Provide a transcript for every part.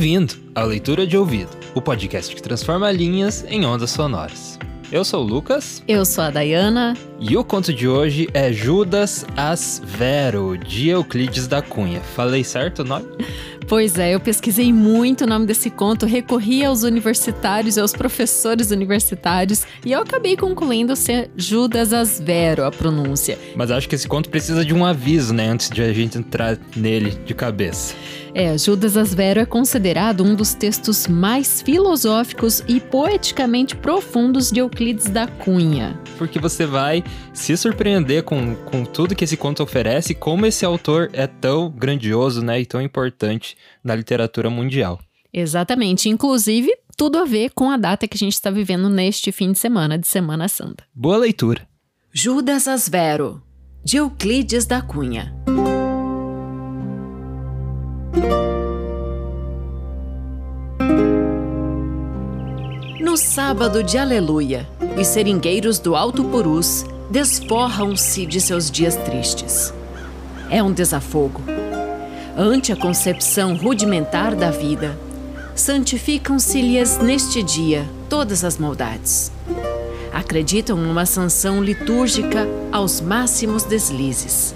Bem-vindo à Leitura de Ouvido, o podcast que transforma linhas em ondas sonoras. Eu sou o Lucas. Eu sou a Dayana. E o conto de hoje é Judas as Vero, de Euclides da Cunha. Falei certo o nome? Pois é, eu pesquisei muito o nome desse conto, recorri aos universitários e aos professores universitários e eu acabei concluindo ser Judas Asvero a pronúncia. Mas acho que esse conto precisa de um aviso, né, antes de a gente entrar nele de cabeça. É, Judas Asvero é considerado um dos textos mais filosóficos e poeticamente profundos de Euclides da Cunha. Porque você vai se surpreender com, com tudo que esse conto oferece, como esse autor é tão grandioso né, e tão importante na literatura mundial. Exatamente, inclusive tudo a ver com a data que a gente está vivendo neste fim de semana, de Semana Santa. Boa leitura. Judas Asvero, de Euclides da Cunha. No sábado de Aleluia, os seringueiros do Alto Purus desforram-se de seus dias tristes. É um desafogo. Ante a concepção rudimentar da vida, santificam-se-lhes neste dia todas as maldades. Acreditam numa sanção litúrgica aos máximos deslizes.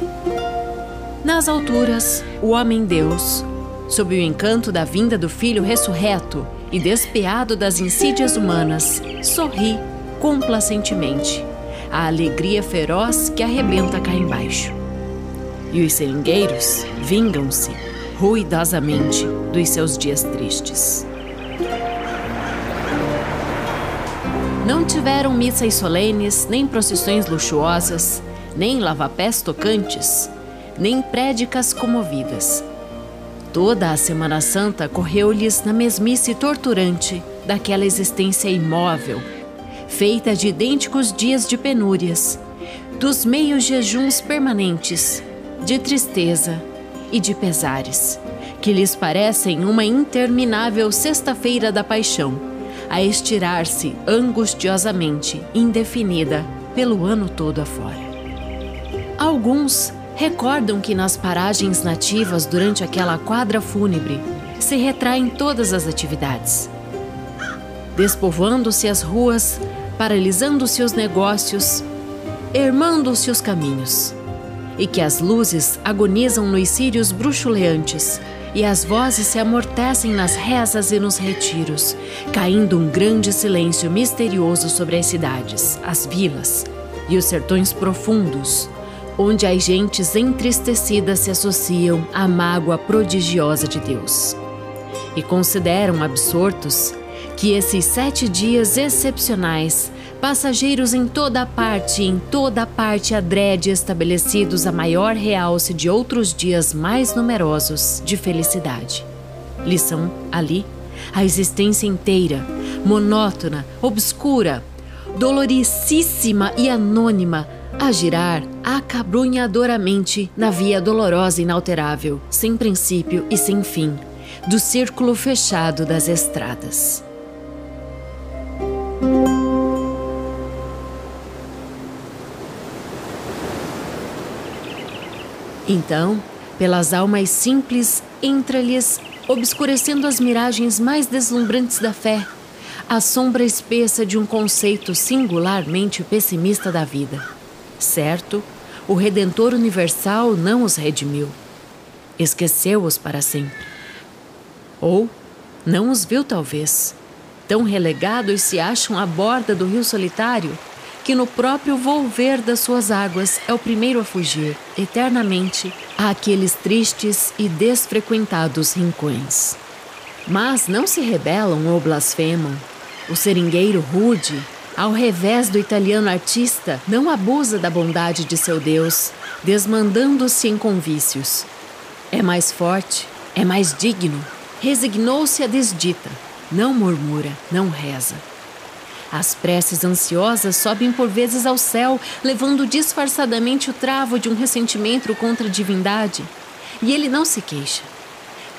Nas alturas, o homem-deus, sob o encanto da vinda do Filho ressurreto e despeado das insídias humanas, sorri complacentemente, a alegria feroz que arrebenta cá embaixo. E os seringueiros vingam-se ruidosamente dos seus dias tristes. Não tiveram missas solenes, nem procissões luxuosas, nem lavapés tocantes, nem prédicas comovidas. Toda a Semana Santa correu-lhes na mesmice torturante daquela existência imóvel, feita de idênticos dias de penúrias, dos meios jejuns permanentes, de tristeza e de pesares, que lhes parecem uma interminável sexta-feira da paixão, a estirar-se angustiosamente, indefinida, pelo ano todo afora. Alguns recordam que nas paragens nativas durante aquela quadra fúnebre se retraem todas as atividades. Despovoando-se as ruas, paralisando-se os negócios, ermando-se os caminhos, e que as luzes agonizam nos círios bruxuleantes e as vozes se amortecem nas rezas e nos retiros, caindo um grande silêncio misterioso sobre as cidades, as vilas e os sertões profundos, onde as gentes entristecidas se associam à mágoa prodigiosa de Deus. E consideram absortos que esses sete dias excepcionais, passageiros em toda parte em toda parte adrede estabelecidos a maior realce de outros dias mais numerosos de felicidade. Lição ali a existência inteira, monótona, obscura, doloricíssima e anônima, a girar acabrunhadoramente na via dolorosa e inalterável, sem princípio e sem fim, do círculo fechado das estradas. Então, pelas almas simples, entra-lhes, obscurecendo as miragens mais deslumbrantes da fé, a sombra espessa de um conceito singularmente pessimista da vida. Certo, o Redentor Universal não os redimiu. Esqueceu-os para sempre. Ou não os viu, talvez. Tão relegados se acham à borda do rio solitário que no próprio volver das suas águas é o primeiro a fugir, eternamente, àqueles tristes e desfrequentados rincões. Mas não se rebelam ou blasfemam. O seringueiro rude, ao revés do italiano artista, não abusa da bondade de seu Deus, desmandando-se em convícios. É mais forte, é mais digno, resignou-se à desdita, não murmura, não reza. As preces ansiosas sobem por vezes ao céu, levando disfarçadamente o travo de um ressentimento contra a divindade. E ele não se queixa.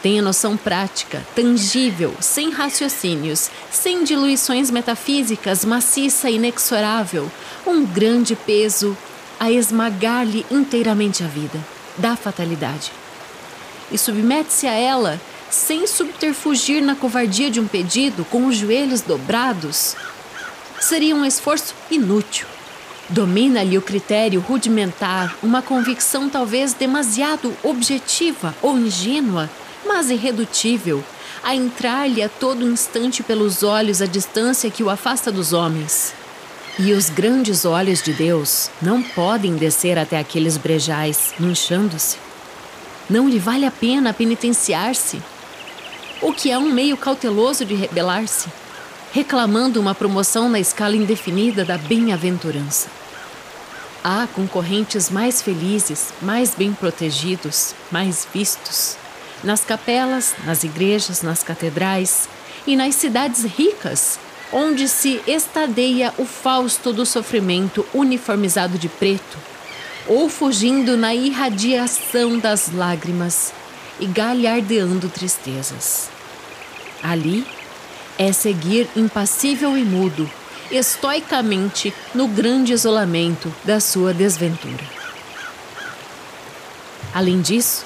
Tem a noção prática, tangível, sem raciocínios, sem diluições metafísicas, maciça e inexorável, um grande peso a esmagar-lhe inteiramente a vida, da fatalidade. E submete-se a ela sem subterfugir na covardia de um pedido, com os joelhos dobrados, seria um esforço inútil. Domina-lhe o critério rudimentar, uma convicção talvez demasiado objetiva ou ingênua, mas irredutível, a entrar-lhe a todo instante pelos olhos a distância que o afasta dos homens. E os grandes olhos de Deus não podem descer até aqueles brejais, manchando-se. Não lhe vale a pena penitenciar-se, o que é um meio cauteloso de rebelar-se, reclamando uma promoção na escala indefinida da bem-aventurança. Há concorrentes mais felizes, mais bem protegidos, mais vistos, nas capelas, nas igrejas, nas catedrais e nas cidades ricas, onde se estadeia o fausto do sofrimento uniformizado de preto, ou fugindo na irradiação das lágrimas e galhardeando tristezas. Ali é seguir impassível e mudo, estoicamente no grande isolamento da sua desventura. Além disso,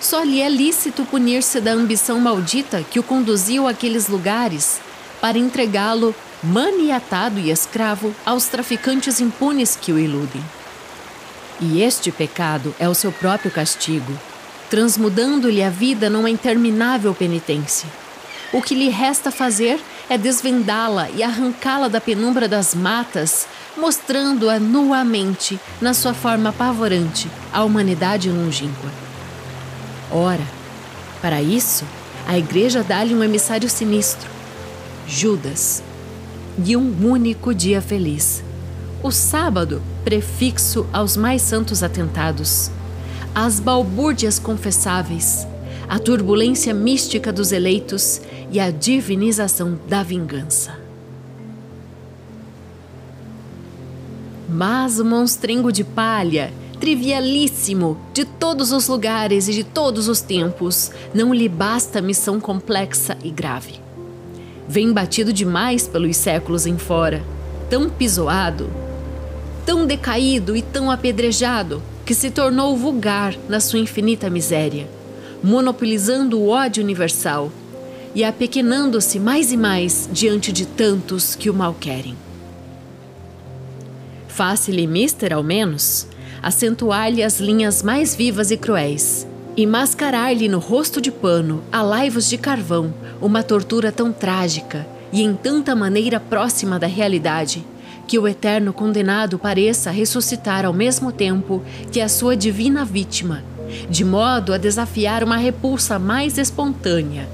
só lhe é lícito punir-se da ambição maldita que o conduziu àqueles lugares para entregá-lo maniatado e escravo aos traficantes impunes que o iludem. E este pecado é o seu próprio castigo, transmudando-lhe a vida numa interminável penitência o que lhe resta fazer é desvendá-la e arrancá-la da penumbra das matas, mostrando-a nuamente, na sua forma apavorante, à humanidade longínqua. Ora, para isso, a igreja dá-lhe um emissário sinistro, Judas, de um único dia feliz. O sábado, prefixo aos mais santos atentados, às balbúrdias confessáveis, à turbulência mística dos eleitos e a divinização da vingança. Mas o monstrengo de palha, trivialíssimo, de todos os lugares e de todos os tempos, não lhe basta missão complexa e grave. Vem batido demais pelos séculos em fora, tão pisoado, tão decaído e tão apedrejado, que se tornou vulgar na sua infinita miséria, monopolizando o ódio universal e apequenando-se mais e mais diante de tantos que o mal querem. Faça-lhe mister, ao menos, acentuar-lhe as linhas mais vivas e cruéis, e mascarar-lhe no rosto de pano, a laivos de carvão, uma tortura tão trágica e em tanta maneira próxima da realidade, que o eterno condenado pareça ressuscitar ao mesmo tempo que a sua divina vítima, de modo a desafiar uma repulsa mais espontânea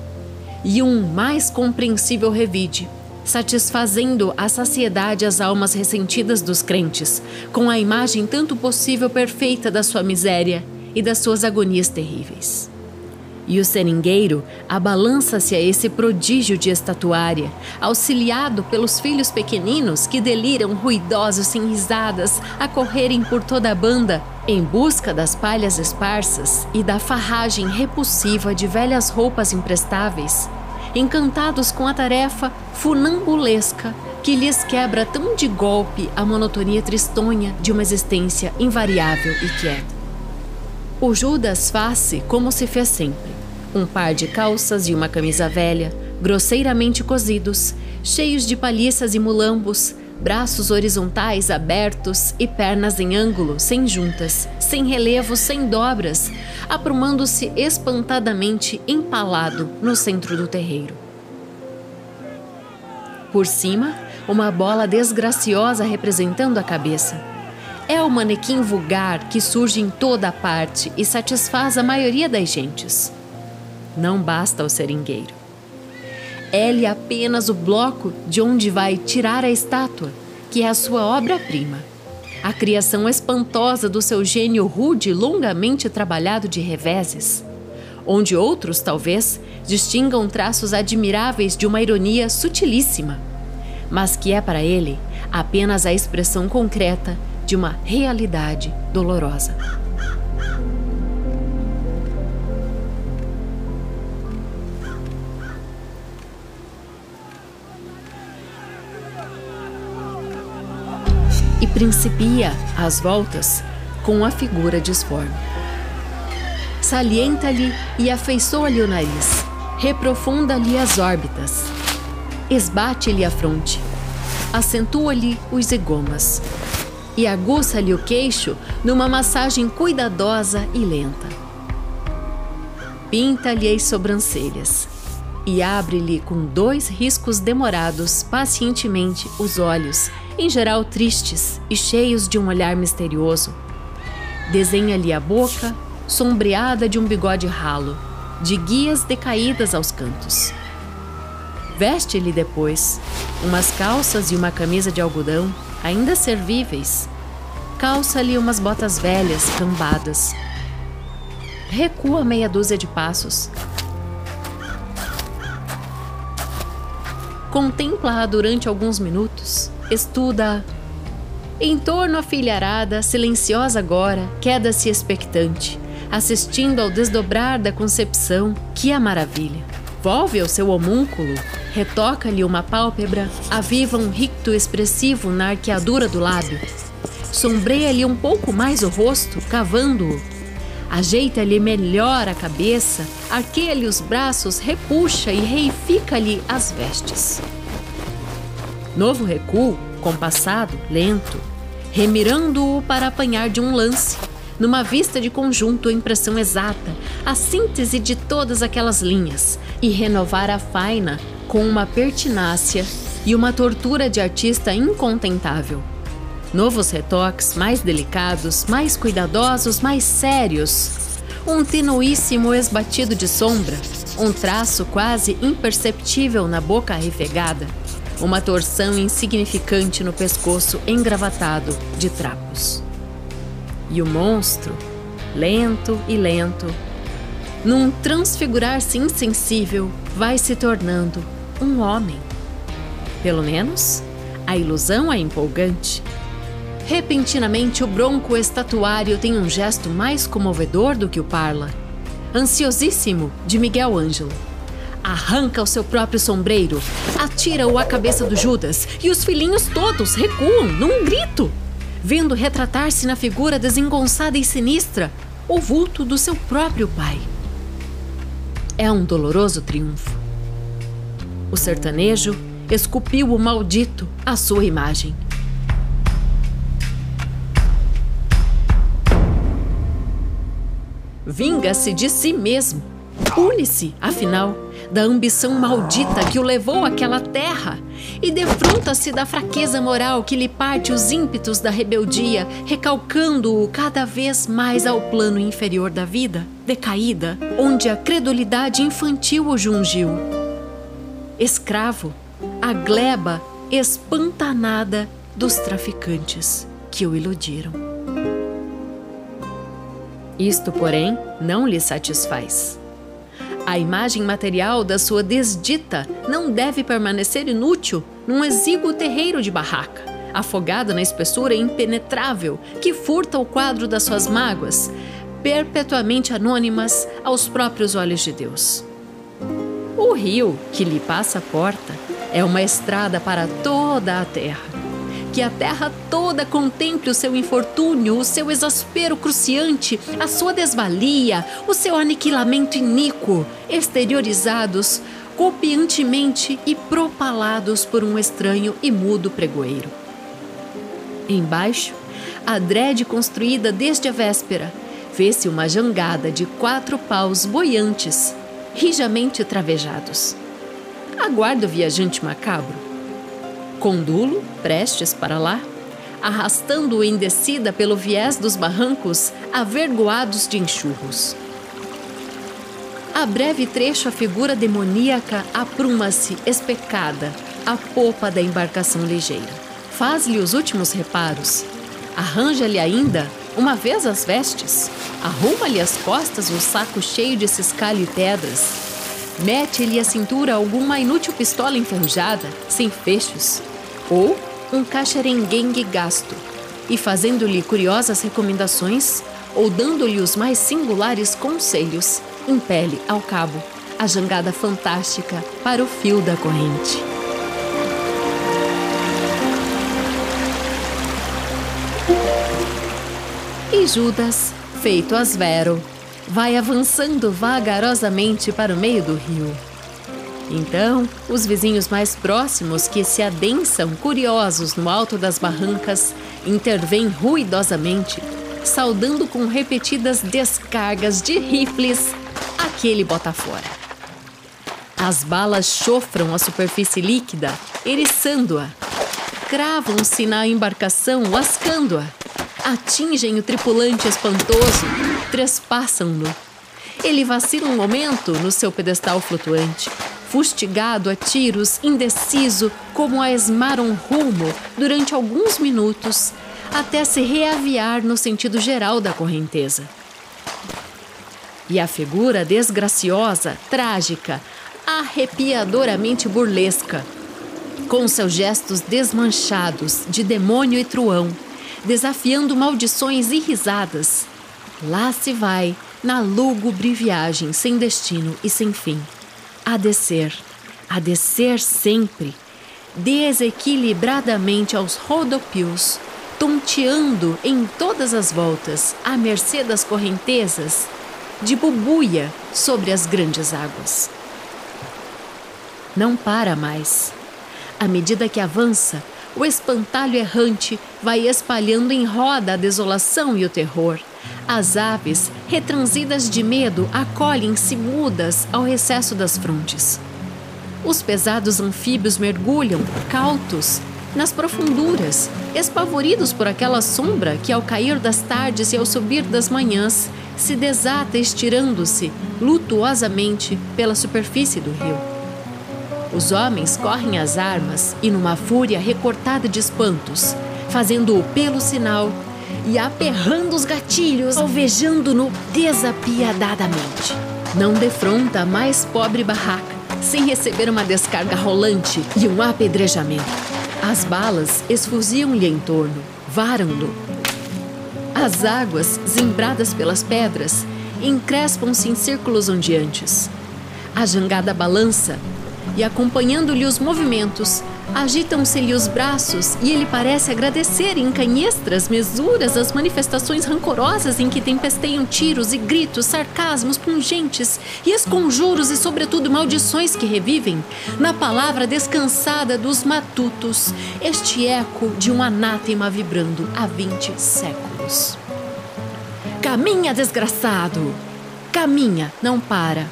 e um mais compreensível revide, satisfazendo a saciedade as almas ressentidas dos crentes, com a imagem tanto possível perfeita da sua miséria e das suas agonias terríveis. E o seringueiro abalança-se a esse prodígio de estatuária, auxiliado pelos filhos pequeninos que deliram ruidosos sem risadas a correrem por toda a banda em busca das palhas esparsas e da farragem repulsiva de velhas roupas imprestáveis, encantados com a tarefa funambulesca que lhes quebra tão de golpe a monotonia tristonha de uma existência invariável e quieta. O Judas faz-se como se fez sempre: um par de calças e uma camisa velha, grosseiramente cozidos, cheios de palhiças e mulambos, braços horizontais abertos e pernas em ângulo, sem juntas, sem relevo, sem dobras, aprumando-se espantadamente empalado no centro do terreiro. Por cima, uma bola desgraciosa representando a cabeça. É o manequim vulgar que surge em toda parte e satisfaz a maioria das gentes. Não basta o seringueiro. É-lhe apenas o bloco de onde vai tirar a estátua, que é a sua obra-prima. A criação espantosa do seu gênio rude longamente trabalhado de reveses onde outros, talvez, distingam traços admiráveis de uma ironia sutilíssima, mas que é para ele apenas a expressão concreta de uma realidade dolorosa. E principia, às voltas, com a figura disforme salienta-lhe e afeiçoa-lhe o nariz, reprofunda-lhe as órbitas, esbate-lhe a fronte, acentua-lhe os zigomas e aguça-lhe o queixo numa massagem cuidadosa e lenta. Pinta-lhe as sobrancelhas e abre-lhe com dois riscos demorados pacientemente os olhos, em geral tristes e cheios de um olhar misterioso. Desenha-lhe a boca sombreada de um bigode ralo, de guias decaídas aos cantos. Veste-lhe depois umas calças e uma camisa de algodão, ainda servíveis. Calça-lhe umas botas velhas, cambadas. Recua meia dúzia de passos. Contempla-a durante alguns minutos. Estuda. Em torno a filharada, silenciosa agora, queda-se expectante assistindo ao desdobrar da concepção, que a maravilha. Volve ao seu homúnculo, retoca-lhe uma pálpebra, aviva um ricto expressivo na arqueadura do lábio. Sombreia-lhe um pouco mais o rosto, cavando-o. Ajeita-lhe melhor a cabeça, arqueia-lhe os braços, repuxa e reifica-lhe as vestes. Novo recuo, compassado, lento, remirando-o para apanhar de um lance, numa vista de conjunto, a impressão exata, a síntese de todas aquelas linhas, e renovar a faina com uma pertinácia e uma tortura de artista incontentável. Novos retoques mais delicados, mais cuidadosos, mais sérios. Um tenuíssimo esbatido de sombra, um traço quase imperceptível na boca arrefegada, uma torção insignificante no pescoço engravatado de trapos. E o monstro, lento e lento, num transfigurar-se insensível, vai se tornando um homem. Pelo menos, a ilusão é empolgante. Repentinamente, o bronco estatuário tem um gesto mais comovedor do que o parla. Ansiosíssimo, de Miguel Ângelo. Arranca o seu próprio sombreiro, atira-o à cabeça do Judas e os filhinhos todos recuam num grito vendo retratar-se na figura desengonçada e sinistra o vulto do seu próprio pai. É um doloroso triunfo. O sertanejo esculpiu o maldito à sua imagem. Vinga-se de si mesmo. Pune-se, afinal da ambição maldita que o levou àquela terra e defronta-se da fraqueza moral que lhe parte os ímpetos da rebeldia, recalcando-o cada vez mais ao plano inferior da vida, decaída, onde a credulidade infantil o jungiu. Escravo, a gleba espantanada dos traficantes que o iludiram. Isto, porém, não lhe satisfaz. A imagem material da sua desdita não deve permanecer inútil num exíguo terreiro de barraca, afogada na espessura impenetrável que furta o quadro das suas mágoas, perpetuamente anônimas aos próprios olhos de Deus. O rio que lhe passa a porta é uma estrada para toda a terra que a terra toda contemple o seu infortúnio, o seu exaspero cruciante, a sua desvalia, o seu aniquilamento iníquo, exteriorizados copiantemente e propalados por um estranho e mudo pregoeiro. Embaixo, a drede construída desde a véspera, vê-se uma jangada de quatro paus boiantes, rijamente travejados. Aguarda o viajante macabro Condulo, prestes para lá, arrastando-o em descida pelo viés dos barrancos, avergoados de enxurros. A breve trecho, a figura demoníaca apruma-se, especada, à popa da embarcação ligeira. Faz-lhe os últimos reparos. Arranja-lhe ainda, uma vez as vestes, arruma-lhe as costas o saco cheio de ciscalho e pedras, mete-lhe à cintura alguma inútil pistola enferrujada, sem fechos, ou um caxerenguengue gasto, e fazendo-lhe curiosas recomendações, ou dando-lhe os mais singulares conselhos, impele ao cabo a jangada fantástica para o fio da corrente. E Judas, feito asvero, vai avançando vagarosamente para o meio do rio. Então, os vizinhos mais próximos que se adensam curiosos no alto das barrancas intervêm ruidosamente, saudando com repetidas descargas de rifles aquele bota fora. As balas chofram a superfície líquida, eriçando-a. Cravam-se na embarcação, lascando-a. Atingem o tripulante espantoso, trespassam-no. Ele vacila um momento no seu pedestal flutuante, fustigado a tiros, indeciso, como a esmar um rumo durante alguns minutos, até se reaviar no sentido geral da correnteza. E a figura desgraciosa, trágica, arrepiadoramente burlesca, com seus gestos desmanchados de demônio e truão, desafiando maldições e risadas, lá se vai na lúgubre viagem sem destino e sem fim a descer, a descer sempre, desequilibradamente aos rodopios, tonteando em todas as voltas, à mercê das correntezas, de bubuia sobre as grandes águas. Não para mais. À medida que avança, o espantalho errante vai espalhando em roda a desolação e o terror, as aves, retransidas de medo, acolhem-se mudas ao recesso das frontes. Os pesados anfíbios mergulham, cautos, nas profunduras, espavoridos por aquela sombra que, ao cair das tardes e ao subir das manhãs, se desata estirando-se lutuosamente pela superfície do rio. Os homens correm as armas e, numa fúria recortada de espantos, fazendo-o pelo sinal, e aperrando os gatilhos, alvejando-no desapiadadamente. Não defronta a mais pobre barraca, sem receber uma descarga rolante e um apedrejamento. As balas esfuziam-lhe em torno, varam-no. As águas, zimbradas pelas pedras, encrespam-se em círculos ondeantes. A jangada balança e, acompanhando-lhe os movimentos, Agitam-se-lhe os braços e ele parece agradecer em canhestras mesuras as manifestações rancorosas em que tempesteiam tiros e gritos, sarcasmos pungentes e esconjuros e, sobretudo, maldições que revivem, na palavra descansada dos matutos, este eco de um anátema vibrando há vinte séculos. Caminha, desgraçado! Caminha, não para.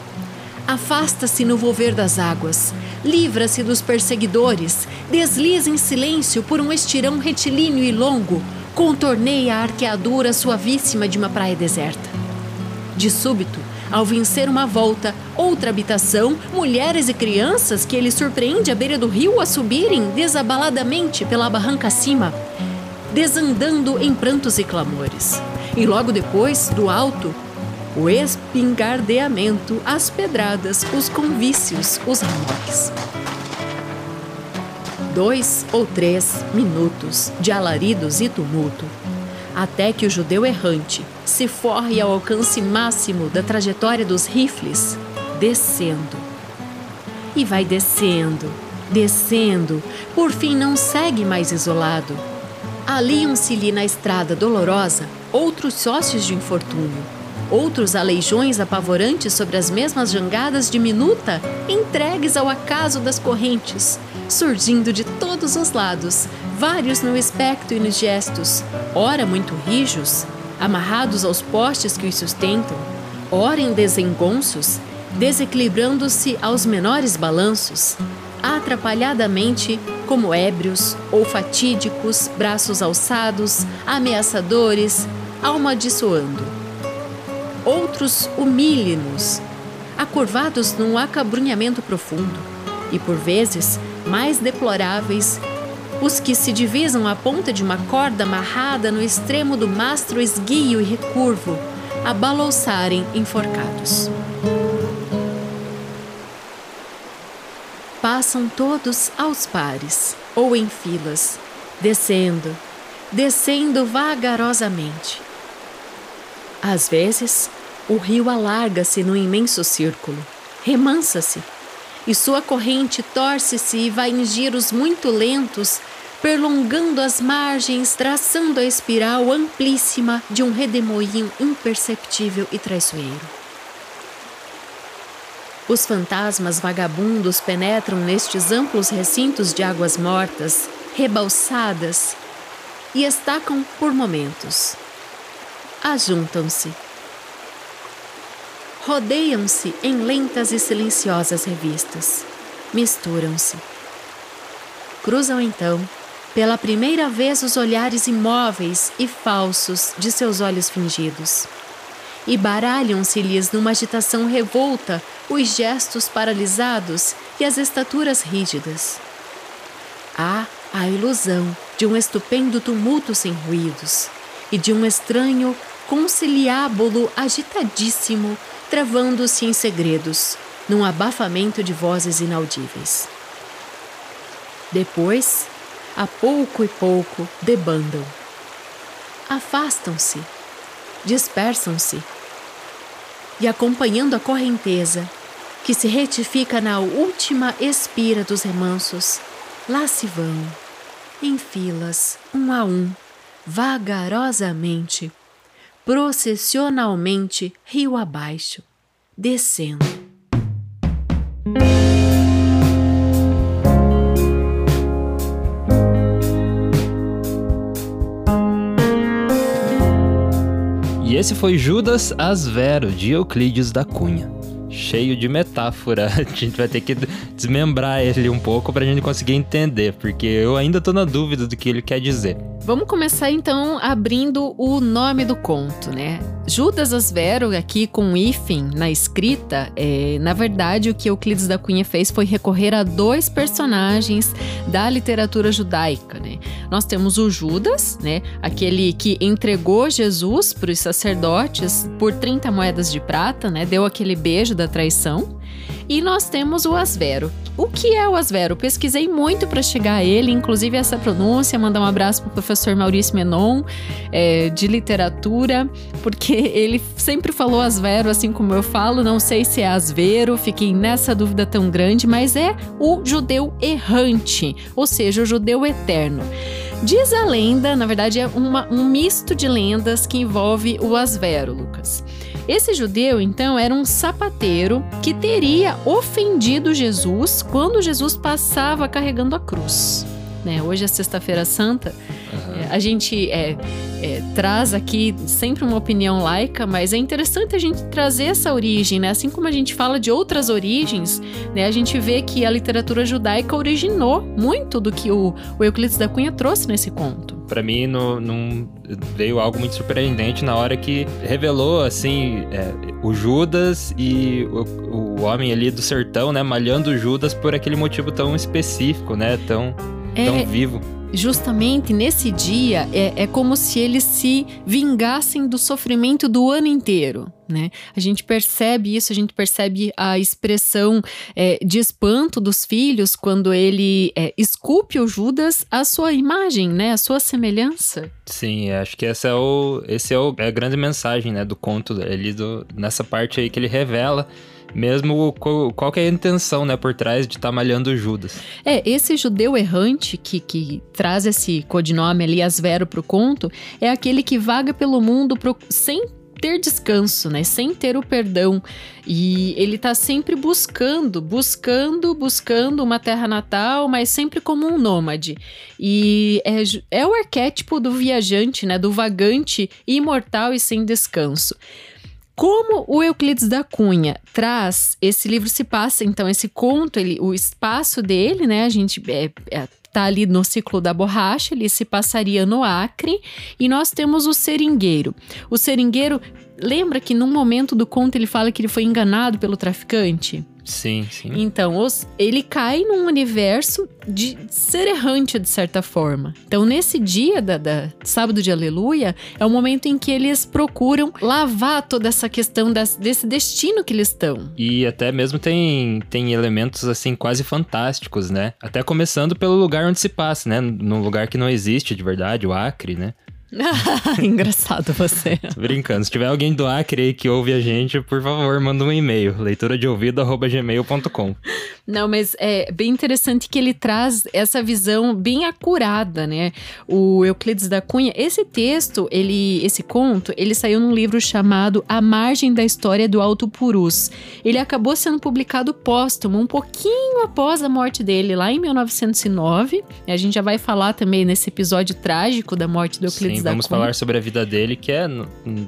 Afasta-se no volver das águas livra-se dos perseguidores, desliza em silêncio por um estirão retilíneo e longo, contorneia a arqueadura suavíssima de uma praia deserta. De súbito, ao vencer uma volta, outra habitação, mulheres e crianças que ele surpreende à beira do rio a subirem desabaladamente pela barranca acima, desandando em prantos e clamores. E logo depois, do alto, o espingardeamento, as pedradas, os convícios, os remorques. Dois ou três minutos de alaridos e tumulto, até que o judeu errante se forre ao alcance máximo da trajetória dos rifles, descendo. E vai descendo, descendo, por fim não segue mais isolado. Aliam-se-lhe na estrada dolorosa outros sócios de infortúnio Outros aleijões apavorantes sobre as mesmas jangadas de minuta, entregues ao acaso das correntes, surgindo de todos os lados, vários no aspecto e nos gestos, ora muito rijos, amarrados aos postes que os sustentam, ora em desengonços, desequilibrando-se aos menores balanços, atrapalhadamente como ébrios ou fatídicos, braços alçados, ameaçadores, amaldiçoando. Outros humilhem-nos, acurvados num acabrunhamento profundo, e por vezes mais deploráveis, os que se divisam à ponta de uma corda amarrada no extremo do mastro esguio e recurvo, a balouçarem enforcados. Passam todos aos pares ou em filas, descendo, descendo vagarosamente. Às vezes, o rio alarga-se no imenso círculo, remansa-se, e sua corrente torce-se e vai em giros muito lentos, perlongando as margens, traçando a espiral amplíssima de um redemoinho imperceptível e traiçoeiro. Os fantasmas vagabundos penetram nestes amplos recintos de águas mortas, rebalsadas, e estacam por momentos. Ajuntam-se rodeiam-se em lentas e silenciosas revistas, misturam-se. Cruzam então, pela primeira vez, os olhares imóveis e falsos de seus olhos fingidos. E baralham-se-lhes numa agitação revolta os gestos paralisados e as estaturas rígidas. Há a ilusão de um estupendo tumulto sem ruídos e de um estranho conciliábulo agitadíssimo travando-se em segredos, num abafamento de vozes inaudíveis. Depois, a pouco e pouco, debandam. Afastam-se, dispersam-se. E acompanhando a correnteza, que se retifica na última expira dos remansos, lá se vão, em filas, um a um, vagarosamente, processionalmente rio abaixo, descendo. E esse foi Judas Asvero, de Euclides da Cunha cheio de metáfora. A gente vai ter que desmembrar ele um pouco pra gente conseguir entender, porque eu ainda tô na dúvida do que ele quer dizer. Vamos começar então abrindo o nome do conto, né? Judas Asvero, aqui com hífen na escrita, é, na verdade o que Euclides da Cunha fez foi recorrer a dois personagens da literatura judaica, né? Nós temos o Judas, né? Aquele que entregou Jesus para os sacerdotes por 30 moedas de prata, né? Deu aquele beijo da traição. E nós temos o Asvero. O que é o Asvero? Pesquisei muito para chegar a ele, inclusive essa pronúncia. Mandar um abraço para o professor Maurício Menon, é, de literatura, porque ele sempre falou Asvero, assim como eu falo. Não sei se é Asvero, fiquei nessa dúvida tão grande, mas é o judeu errante, ou seja, o judeu eterno. Diz a lenda, na verdade, é uma, um misto de lendas que envolve o Asvero, Lucas. Esse judeu, então, era um sapateiro que teria ofendido Jesus quando Jesus passava carregando a cruz. Né? Hoje é Sexta-feira Santa. Uhum. É, a gente é, é, traz aqui sempre uma opinião laica, mas é interessante a gente trazer essa origem, né? Assim como a gente fala de outras origens, né? A gente vê que a literatura judaica originou muito do que o, o Euclides da Cunha trouxe nesse conto para mim não, não, veio algo muito surpreendente na hora que revelou assim é, o Judas e o, o, homem ali do sertão, né, malhando Judas por aquele motivo tão específico, né, tão é, tão vivo justamente nesse dia é, é como se eles se vingassem do sofrimento do ano inteiro. Né? A gente percebe isso, a gente percebe a expressão é, de espanto dos filhos quando ele é, esculpe o Judas a sua imagem, né? a sua semelhança. Sim, acho que essa é, o, esse é, o, é a grande mensagem né, do conto, ele do, nessa parte aí que ele revela mesmo qual que é a intenção, né, por trás de estar tá malhando Judas. É, esse judeu errante que, que traz esse codinome ali, Asvero, pro conto, é aquele que vaga pelo mundo pro, sem ter descanso, né? Sem ter o perdão. E ele tá sempre buscando, buscando, buscando uma terra natal, mas sempre como um nômade. E é, é o arquétipo do viajante, né? Do vagante imortal e sem descanso. Como o Euclides da Cunha traz esse livro se passa então esse conto, ele, o espaço dele, né? A gente é, é, está ali no ciclo da borracha, ele se passaria no Acre, e nós temos o seringueiro. O seringueiro, lembra que num momento do conto ele fala que ele foi enganado pelo traficante? Sim, sim. Então, os, ele cai num universo de ser errante, de certa forma. Então, nesse dia da, da sábado de aleluia, é o momento em que eles procuram lavar toda essa questão das, desse destino que eles estão. E até mesmo tem, tem elementos, assim, quase fantásticos, né? Até começando pelo lugar onde se passa, né? Num lugar que não existe de verdade, o Acre, né? Engraçado você. Tô brincando. Se tiver alguém do Acre aí que ouve a gente, por favor, manda um e-mail. leitura de ouvido@gmail.com. Não, mas é bem interessante que ele traz essa visão bem acurada, né? O Euclides da Cunha, esse texto, ele, esse conto, ele saiu num livro chamado A Margem da História do Alto Purus. Ele acabou sendo publicado póstumo, um pouquinho após a morte dele, lá em 1909. A gente já vai falar também nesse episódio trágico da morte do Euclides Sim, vamos falar sobre a vida dele, que é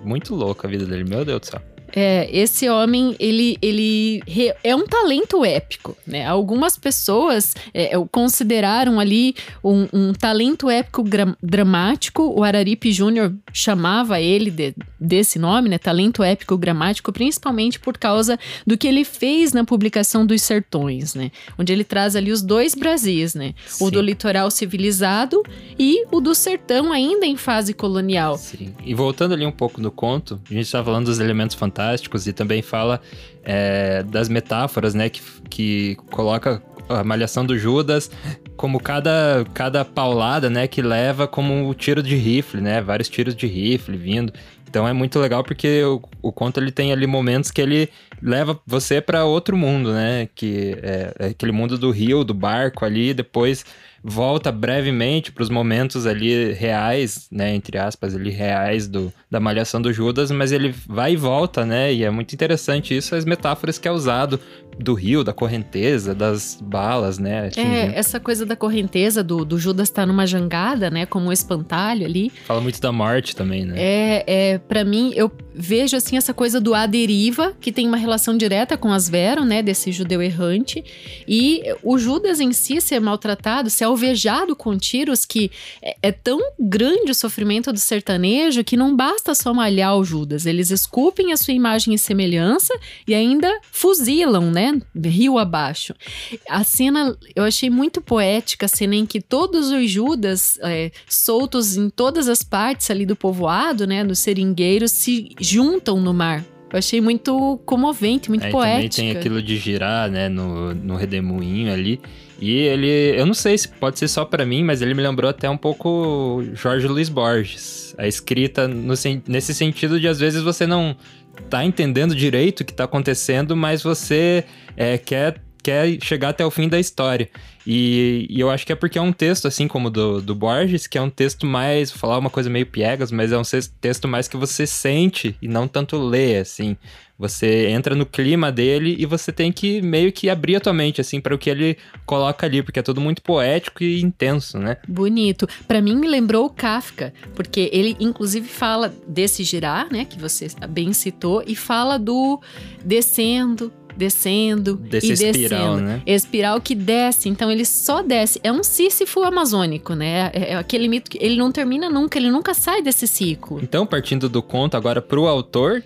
muito louca a vida dele. Meu Deus do céu. É, esse homem, ele, ele re- é um talento épico, né? Algumas pessoas é, o consideraram ali um, um talento épico gra- dramático. O Araripe Júnior chamava ele de- desse nome, né? Talento épico gramático, principalmente por causa do que ele fez na publicação dos Sertões, né? Onde ele traz ali os dois Brasis, né? O Sim. do litoral civilizado e o do sertão ainda em fase colonial. Sim. E voltando ali um pouco no conto, a gente está falando dos elementos fantásticos e também fala é, das metáforas, né? Que, que coloca a malhação do Judas como cada, cada paulada, né? Que leva como o tiro de rifle, né? Vários tiros de rifle vindo. Então é muito legal porque o, o conto ele tem ali momentos que ele leva você para outro mundo, né? Que é, é aquele mundo do rio, do barco ali, depois volta brevemente para os momentos ali reais, né, entre aspas, ali reais do, da malhação do Judas, mas ele vai e volta, né? E é muito interessante isso, as metáforas que é usado do rio, da correnteza, das balas, né? atingindo. É, essa coisa da correnteza, do, do Judas estar numa jangada, né? Como um espantalho ali. Fala muito da morte também, né? É, é para mim, eu vejo assim essa coisa do a deriva, que tem uma relação direta com as Vero, né? Desse judeu errante. E o Judas em si ser maltratado, ser alvejado com tiros, que é, é tão grande o sofrimento do sertanejo que não basta só malhar o Judas. Eles esculpem a sua imagem e semelhança e ainda fuzilam, né? Rio abaixo. A cena eu achei muito poética, a cena em que todos os Judas é, soltos em todas as partes ali do povoado, né, dos seringueiros, se juntam no mar. Eu achei muito comovente, muito também poética. tem aquilo de girar, né, no, no redemoinho ali. E ele, eu não sei se pode ser só pra mim, mas ele me lembrou até um pouco Jorge Luiz Borges. A escrita no nesse sentido de às vezes você não tá entendendo direito o que tá acontecendo, mas você é, quer, quer chegar até o fim da história. E, e eu acho que é porque é um texto, assim como o do, do Borges, que é um texto mais, vou falar uma coisa meio piegas, mas é um texto mais que você sente e não tanto lê, assim. Você entra no clima dele e você tem que meio que abrir a tua mente, assim, para o que ele coloca ali, porque é tudo muito poético e intenso, né? Bonito. Pra mim me lembrou o Kafka, porque ele inclusive fala desse girar, né, que você bem citou, e fala do descendo, descendo Desse e espiral, descendo. né? Espiral que desce, então ele só desce. É um Sísifo amazônico, né? É, é aquele mito que ele não termina nunca, ele nunca sai desse ciclo. Então, partindo do conto agora pro autor,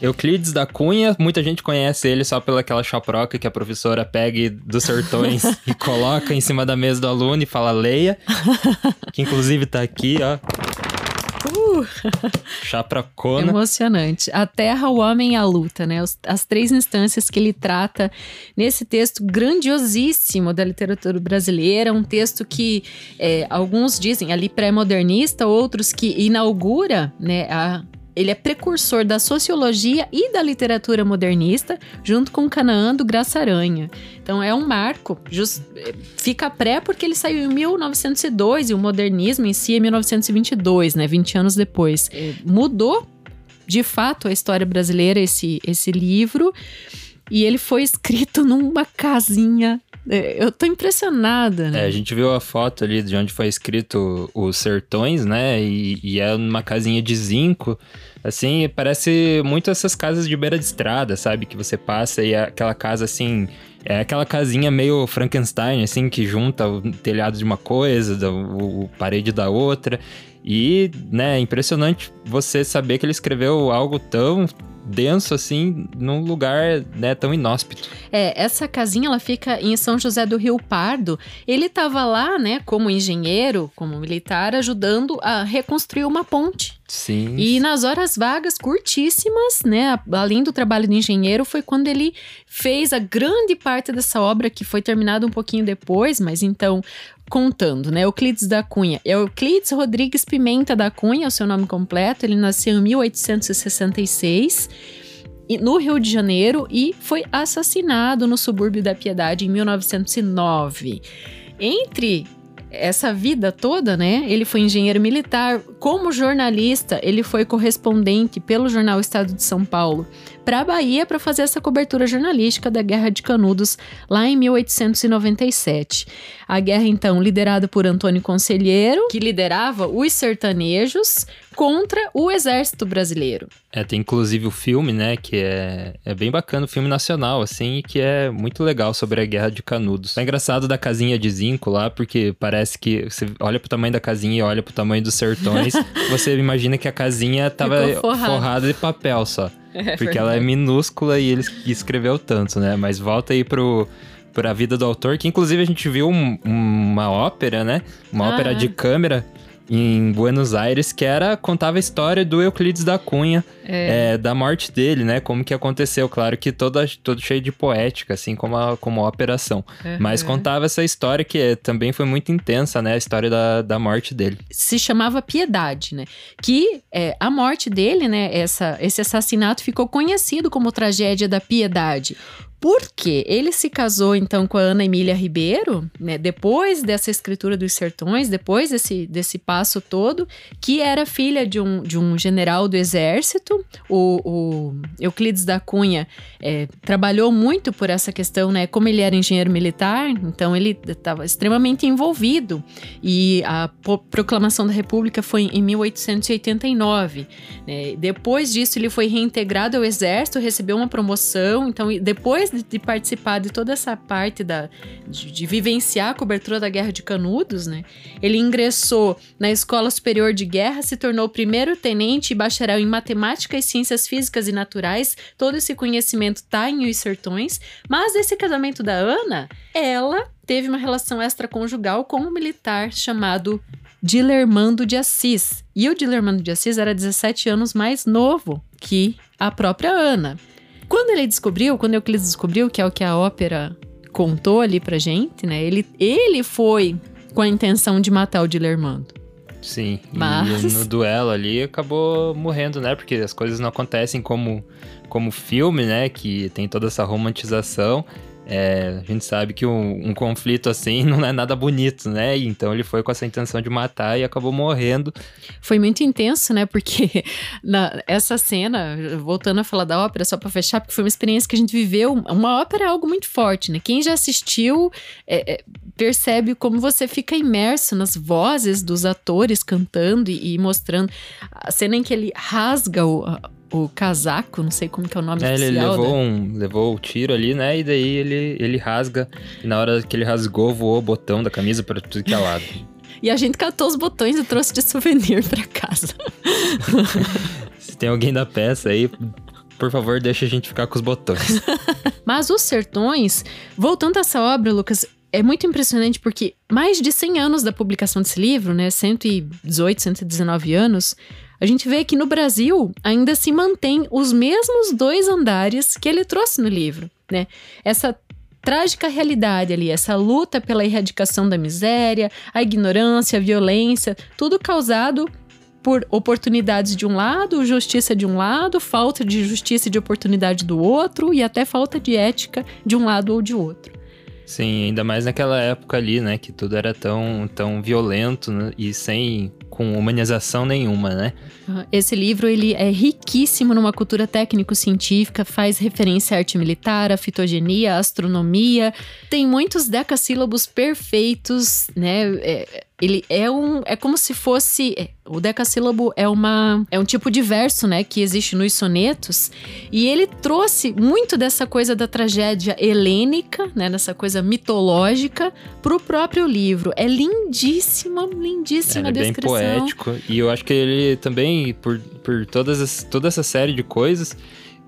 Euclides da Cunha, muita gente conhece ele só pela aquela chaproca que a professora pega dos sertões e coloca em cima da mesa do aluno e fala leia, que inclusive tá aqui, ó. Uh, Chapracona. emocionante. A terra, o homem e a luta, né? As três instâncias que ele trata nesse texto grandiosíssimo da literatura brasileira, um texto que é, alguns dizem ali pré-modernista, outros que inaugura, né? A, ele é precursor da sociologia e da literatura modernista, junto com Canaã do Graça Aranha. Então é um marco. Jus- é, fica pré porque ele saiu em 1902 e o modernismo em si é 1922, né? 20 anos depois. É, mudou de fato a história brasileira esse, esse livro e ele foi escrito numa casinha eu tô impressionada, né? É, a gente viu a foto ali de onde foi escrito os sertões, né? E, e é numa casinha de zinco. Assim, parece muito essas casas de beira de estrada, sabe? Que você passa e é aquela casa assim. É aquela casinha meio Frankenstein, assim, que junta o telhado de uma coisa, o, o parede da outra. E, né, é impressionante você saber que ele escreveu algo tão denso assim num lugar né, tão inóspito. É, essa casinha ela fica em São José do Rio Pardo. Ele estava lá, né, como engenheiro, como militar, ajudando a reconstruir uma ponte. Sim. E nas horas vagas curtíssimas, né, além do trabalho de engenheiro, foi quando ele fez a grande parte dessa obra que foi terminada um pouquinho depois, mas então contando, né? Euclides da Cunha. Euclides Rodrigues Pimenta da Cunha, o seu nome completo. Ele nasceu em 1866 no Rio de Janeiro e foi assassinado no subúrbio da Piedade em 1909. Entre essa vida toda, né? Ele foi engenheiro militar, como jornalista, ele foi correspondente pelo jornal Estado de São Paulo para a Bahia para fazer essa cobertura jornalística da Guerra de Canudos lá em 1897. A guerra então liderada por Antônio Conselheiro, que liderava os sertanejos contra o exército brasileiro. É, tem inclusive o filme, né, que é, é bem bacana, o filme nacional, assim, que é muito legal sobre a Guerra de Canudos. É engraçado da casinha de zinco lá, porque parece que você olha pro tamanho da casinha e olha pro tamanho dos sertões, você imagina que a casinha tava forrada de papel só. É porque ela é minúscula e ele escreveu tanto, né? Mas volta aí pro, pra vida do autor, que inclusive a gente viu um, uma ópera, né? Uma ah, ópera é. de câmera em Buenos Aires, que era contava a história do Euclides da Cunha, é. É, da morte dele, né? Como que aconteceu. Claro que toda, todo cheio de poética, assim como a, como a operação. Uhum. Mas contava essa história que também foi muito intensa, né? A história da, da morte dele. Se chamava Piedade, né? Que é, a morte dele, né? Essa, esse assassinato ficou conhecido como tragédia da Piedade. Porque ele se casou então com a Ana Emília Ribeiro, né, depois dessa escritura dos sertões, depois desse, desse passo todo, que era filha de um, de um general do exército. O, o Euclides da Cunha é, trabalhou muito por essa questão, né? Como ele era engenheiro militar, então ele estava extremamente envolvido. E a proclamação da República foi em 1889. Né? Depois disso, ele foi reintegrado ao exército, recebeu uma promoção. Então, depois de, de participar de toda essa parte da, de, de, vivenciar a cobertura da Guerra de Canudos, né? Ele ingressou na Escola Superior de Guerra, se tornou primeiro tenente e bacharel em Matemática e Ciências Físicas e Naturais. Todo esse conhecimento está em Os Sertões. Mas esse casamento da Ana, ela teve uma relação extraconjugal com um militar chamado Dilermando de Assis. E o Dilermando de Assis era 17 anos mais novo que a própria Ana. Quando ele descobriu, quando Euclides descobriu, que é o que a ópera contou ali pra gente, né? Ele, ele foi com a intenção de matar o Dilermando. Sim, Mas... e no duelo ali acabou morrendo, né? Porque as coisas não acontecem como, como filme, né? Que tem toda essa romantização. É, a gente sabe que um, um, conflito assim não é nada bonito, né? Então ele foi com essa intenção de matar e acabou morrendo. Foi muito intenso, né? Porque na, essa cena, voltando a falar da ópera, só para fechar, porque foi uma experiência que a gente viveu. Uma ópera é algo muito forte, né? Quem já assistiu é, é, percebe como você fica imerso nas vozes dos atores cantando e, e mostrando. A cena em que ele rasga o o casaco, não sei como que é o nome é, oficial. Ele levou, né? um, levou o tiro ali, né? E daí ele, ele rasga. E na hora que ele rasgou, voou o botão da camisa para tudo que é lado. e a gente catou os botões e trouxe de souvenir para casa. Se tem alguém da peça aí, por favor, deixa a gente ficar com os botões. Mas os sertões, voltando a essa obra, Lucas, é muito impressionante porque mais de 100 anos da publicação desse livro, né, 118, 119 anos, a gente vê que no Brasil ainda se mantém os mesmos dois andares que ele trouxe no livro, né? Essa trágica realidade ali, essa luta pela erradicação da miséria, a ignorância, a violência, tudo causado por oportunidades de um lado, justiça de um lado, falta de justiça e de oportunidade do outro e até falta de ética de um lado ou de outro. Sim, ainda mais naquela época ali, né, que tudo era tão, tão violento né, e sem com humanização nenhuma, né? Esse livro ele é riquíssimo numa cultura técnico-científica, faz referência à arte militar, à fitogenia, à astronomia, tem muitos decassílabos perfeitos, né? É, ele é um. É como se fosse. É, o decassílabo é uma. É um tipo de verso, né? Que existe nos sonetos. E ele trouxe muito dessa coisa da tragédia helênica, né? Dessa coisa mitológica, pro próprio livro. É lindíssima, lindíssima é, descrição. É bem poético. E eu acho que ele também, por, por todas as, toda essa série de coisas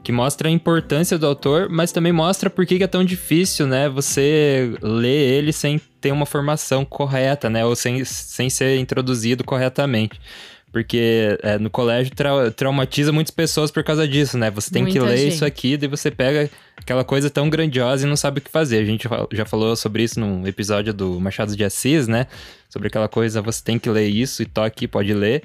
que mostra a importância do autor, mas também mostra por que é tão difícil, né, você ler ele sem ter uma formação correta, né, ou sem, sem ser introduzido corretamente. Porque é, no colégio tra traumatiza muitas pessoas por causa disso, né? Você tem Muita que ler gente. isso aqui, daí você pega aquela coisa tão grandiosa e não sabe o que fazer. A gente já falou sobre isso num episódio do Machado de Assis, né? Sobre aquela coisa, você tem que ler isso e toque, pode ler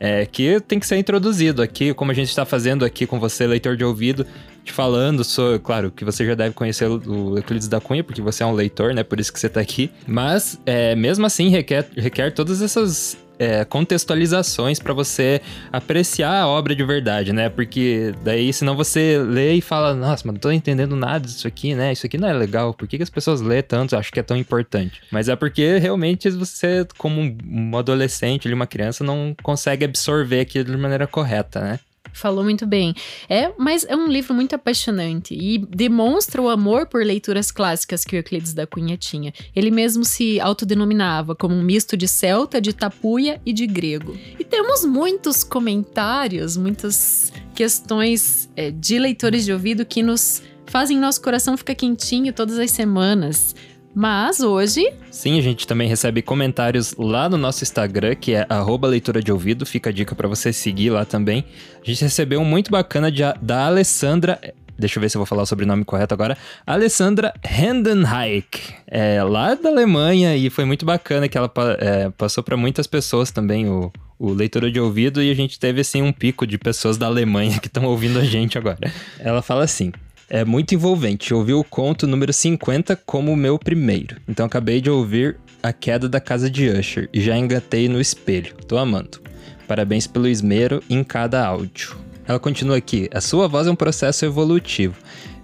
é, que tem que ser introduzido aqui, como a gente está fazendo aqui com você, leitor de ouvido, te falando sobre, claro, que você já deve conhecer o Euclides da Cunha, porque você é um leitor, né? Por isso que você está aqui. Mas, é, mesmo assim, requer, requer todas essas é, contextualizações para você apreciar a obra de verdade, né? Porque daí, senão você lê e fala, nossa, mas não tô entendendo nada disso aqui, né? Isso aqui não é legal. Por que, que as pessoas lêem tanto? Acho que é tão importante. Mas é porque realmente você, como um adolescente, uma criança, não consegue absorver aquilo de maneira correta, né? Falou muito bem. É, mas é um livro muito apaixonante e demonstra o amor por leituras clássicas que o Euclides da Cunha tinha. Ele mesmo se autodenominava como um misto de celta, de tapuia e de grego. E temos muitos comentários, muitas questões é, de leitores de ouvido que nos fazem nosso coração ficar quentinho todas as semanas. Mas hoje. Sim, a gente também recebe comentários lá no nosso Instagram, que é leitura de ouvido. Fica a dica para você seguir lá também. A gente recebeu um muito bacana de, da Alessandra. Deixa eu ver se eu vou falar o sobrenome correto agora. Alessandra Hendenheik, é, lá da Alemanha, e foi muito bacana que ela é, passou para muitas pessoas também o, o leitura de ouvido, e a gente teve assim um pico de pessoas da Alemanha que estão ouvindo a gente agora. Ela fala assim: é muito envolvente. ouvi o conto número 50 como o meu primeiro. Então acabei de ouvir A Queda da Casa de Usher e já engatei no espelho. Tô amando. Parabéns pelo esmero em cada áudio. Ela continua aqui. A sua voz é um processo evolutivo.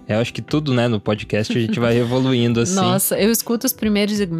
Eu acho que tudo, né, no podcast a gente vai evoluindo assim. Nossa, eu escuto os primeiros e digo.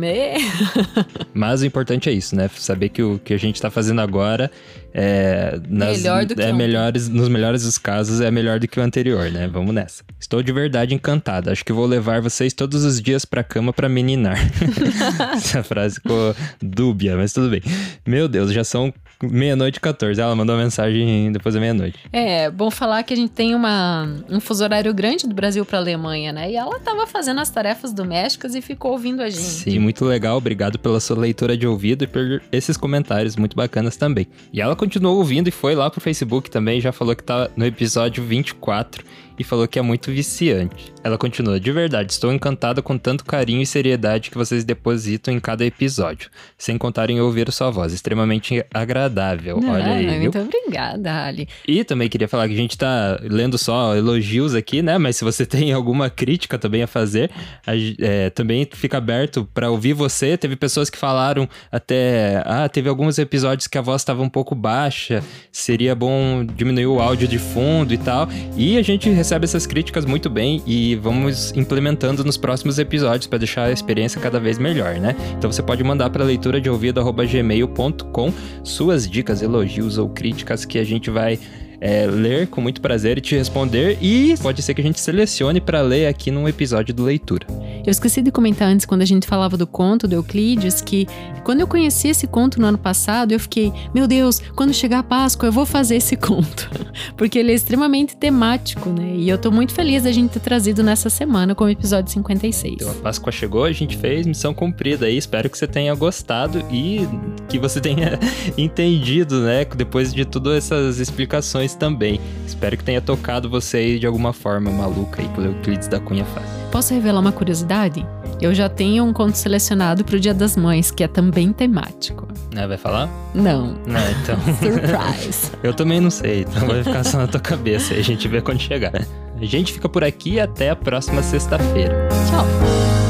Mas o importante é isso, né? Saber que o que a gente tá fazendo agora é, nas, melhor do que é melhores, nos melhores dos casos é melhor do que o anterior, né? Vamos nessa. Estou de verdade encantada. Acho que vou levar vocês todos os dias pra cama pra meninar. Essa frase ficou dúbia, mas tudo bem. Meu Deus, já são meia-noite e 14. Ela mandou mensagem depois da meia-noite. É, bom falar que a gente tem uma, um fuso horário grande do Brasil pra Alemanha, né? E ela tava fazendo as tarefas domésticas e ficou ouvindo a gente. Sim, muito legal. Obrigado pela sua leitura de ouvido e por esses comentários muito bacanas também. E ela continuou ouvindo e foi lá pro Facebook também, já falou que tá no episódio 24 e falou que é muito viciante. Ela continua: De verdade, estou encantada com tanto carinho e seriedade que vocês depositam em cada episódio, sem contar em ouvir sua voz, extremamente agradável. Não, Olha aí. Muito viu? obrigada, Ali. E também queria falar que a gente tá lendo só elogios aqui, né? Mas se você tem alguma crítica também a fazer, a, é, também fica aberto para ouvir você. Teve pessoas que falaram até: Ah, teve alguns episódios que a voz estava um pouco baixa, seria bom diminuir o áudio de fundo e tal. E a gente recebe essas críticas muito bem e vamos implementando nos próximos episódios para deixar a experiência cada vez melhor, né? Então você pode mandar para leitura de ouvido@gmail.com suas dicas, elogios ou críticas que a gente vai é, ler com muito prazer e te responder. E pode ser que a gente selecione para ler aqui num episódio do Leitura. Eu esqueci de comentar antes, quando a gente falava do conto do Euclides, que quando eu conheci esse conto no ano passado, eu fiquei, meu Deus, quando chegar a Páscoa eu vou fazer esse conto. Porque ele é extremamente temático, né? E eu tô muito feliz da gente ter trazido nessa semana como episódio 56. Então a Páscoa chegou, a gente fez missão cumprida aí. Espero que você tenha gostado e que você tenha entendido, né? Depois de todas essas explicações também. Espero que tenha tocado você aí de alguma forma maluca aí que o Euclides da Cunha faz. Posso revelar uma curiosidade? Eu já tenho um conto selecionado para o Dia das Mães, que é também temático. É, vai falar? Não. Não, então. Surprise. Eu também não sei, então vai ficar só na tua cabeça e a gente vê quando chegar. A gente fica por aqui e até a próxima sexta-feira. Tchau.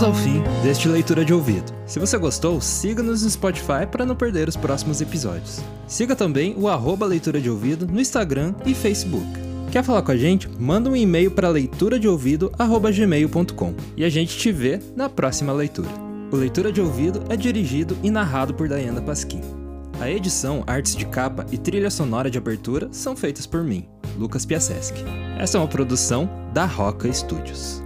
Chegamos ao fim deste leitura de ouvido. Se você gostou, siga-nos no Spotify para não perder os próximos episódios. Siga também o arroba leitura de ouvido no Instagram e Facebook. Quer falar com a gente? Manda um e-mail para leituradeouvido@gmail.com e a gente te vê na próxima leitura. O Leitura de Ouvido é dirigido e narrado por Diana Pasquim. A edição, artes de capa e trilha sonora de abertura são feitas por mim, Lucas Piaseschi. Essa é uma produção da Roca Studios.